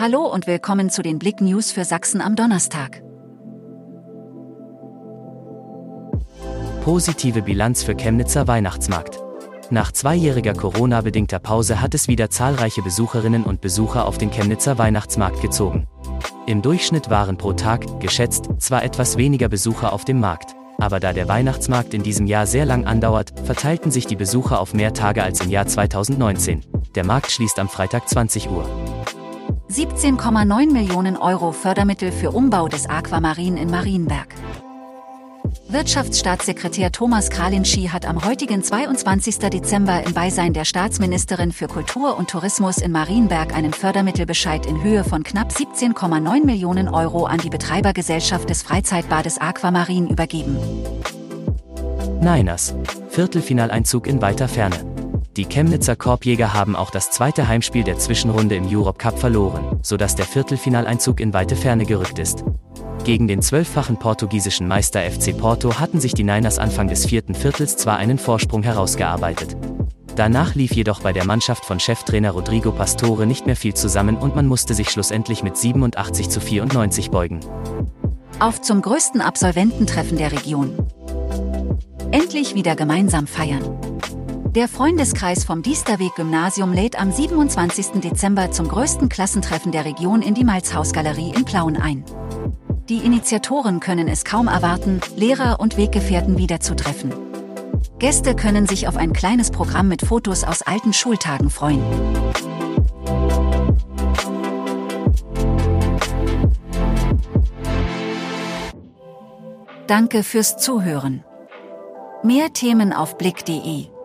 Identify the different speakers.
Speaker 1: Hallo und willkommen zu den Blick News für Sachsen am Donnerstag.
Speaker 2: Positive Bilanz für Chemnitzer Weihnachtsmarkt. Nach zweijähriger Corona-bedingter Pause hat es wieder zahlreiche Besucherinnen und Besucher auf den Chemnitzer Weihnachtsmarkt gezogen. Im Durchschnitt waren pro Tag, geschätzt, zwar etwas weniger Besucher auf dem Markt, aber da der Weihnachtsmarkt in diesem Jahr sehr lang andauert, verteilten sich die Besucher auf mehr Tage als im Jahr 2019. Der Markt schließt am Freitag 20 Uhr.
Speaker 1: 17,9 Millionen Euro Fördermittel für Umbau des Aquamarin in Marienberg. Wirtschaftsstaatssekretär Thomas Kralinschi hat am heutigen 22. Dezember im Beisein der Staatsministerin für Kultur und Tourismus in Marienberg einen Fördermittelbescheid in Höhe von knapp 17,9 Millionen Euro an die Betreibergesellschaft des Freizeitbades Aquamarin übergeben.
Speaker 2: Niners. Viertelfinaleinzug in weiter Ferne. Die Chemnitzer Korbjäger haben auch das zweite Heimspiel der Zwischenrunde im Europe Cup verloren, sodass der Viertelfinaleinzug in weite Ferne gerückt ist. Gegen den zwölffachen portugiesischen Meister FC Porto hatten sich die Niners Anfang des vierten Viertels zwar einen Vorsprung herausgearbeitet. Danach lief jedoch bei der Mannschaft von Cheftrainer Rodrigo Pastore nicht mehr viel zusammen und man musste sich schlussendlich mit 87 zu 94 beugen.
Speaker 1: Auf zum größten Absolvententreffen der Region. Endlich wieder gemeinsam feiern. Der Freundeskreis vom Diesterweg-Gymnasium lädt am 27. Dezember zum größten Klassentreffen der Region in die Malzhausgalerie in Plauen ein. Die Initiatoren können es kaum erwarten, Lehrer und Weggefährten wiederzutreffen. Gäste können sich auf ein kleines Programm mit Fotos aus alten Schultagen freuen. Danke fürs Zuhören. Mehr Themen auf blick.de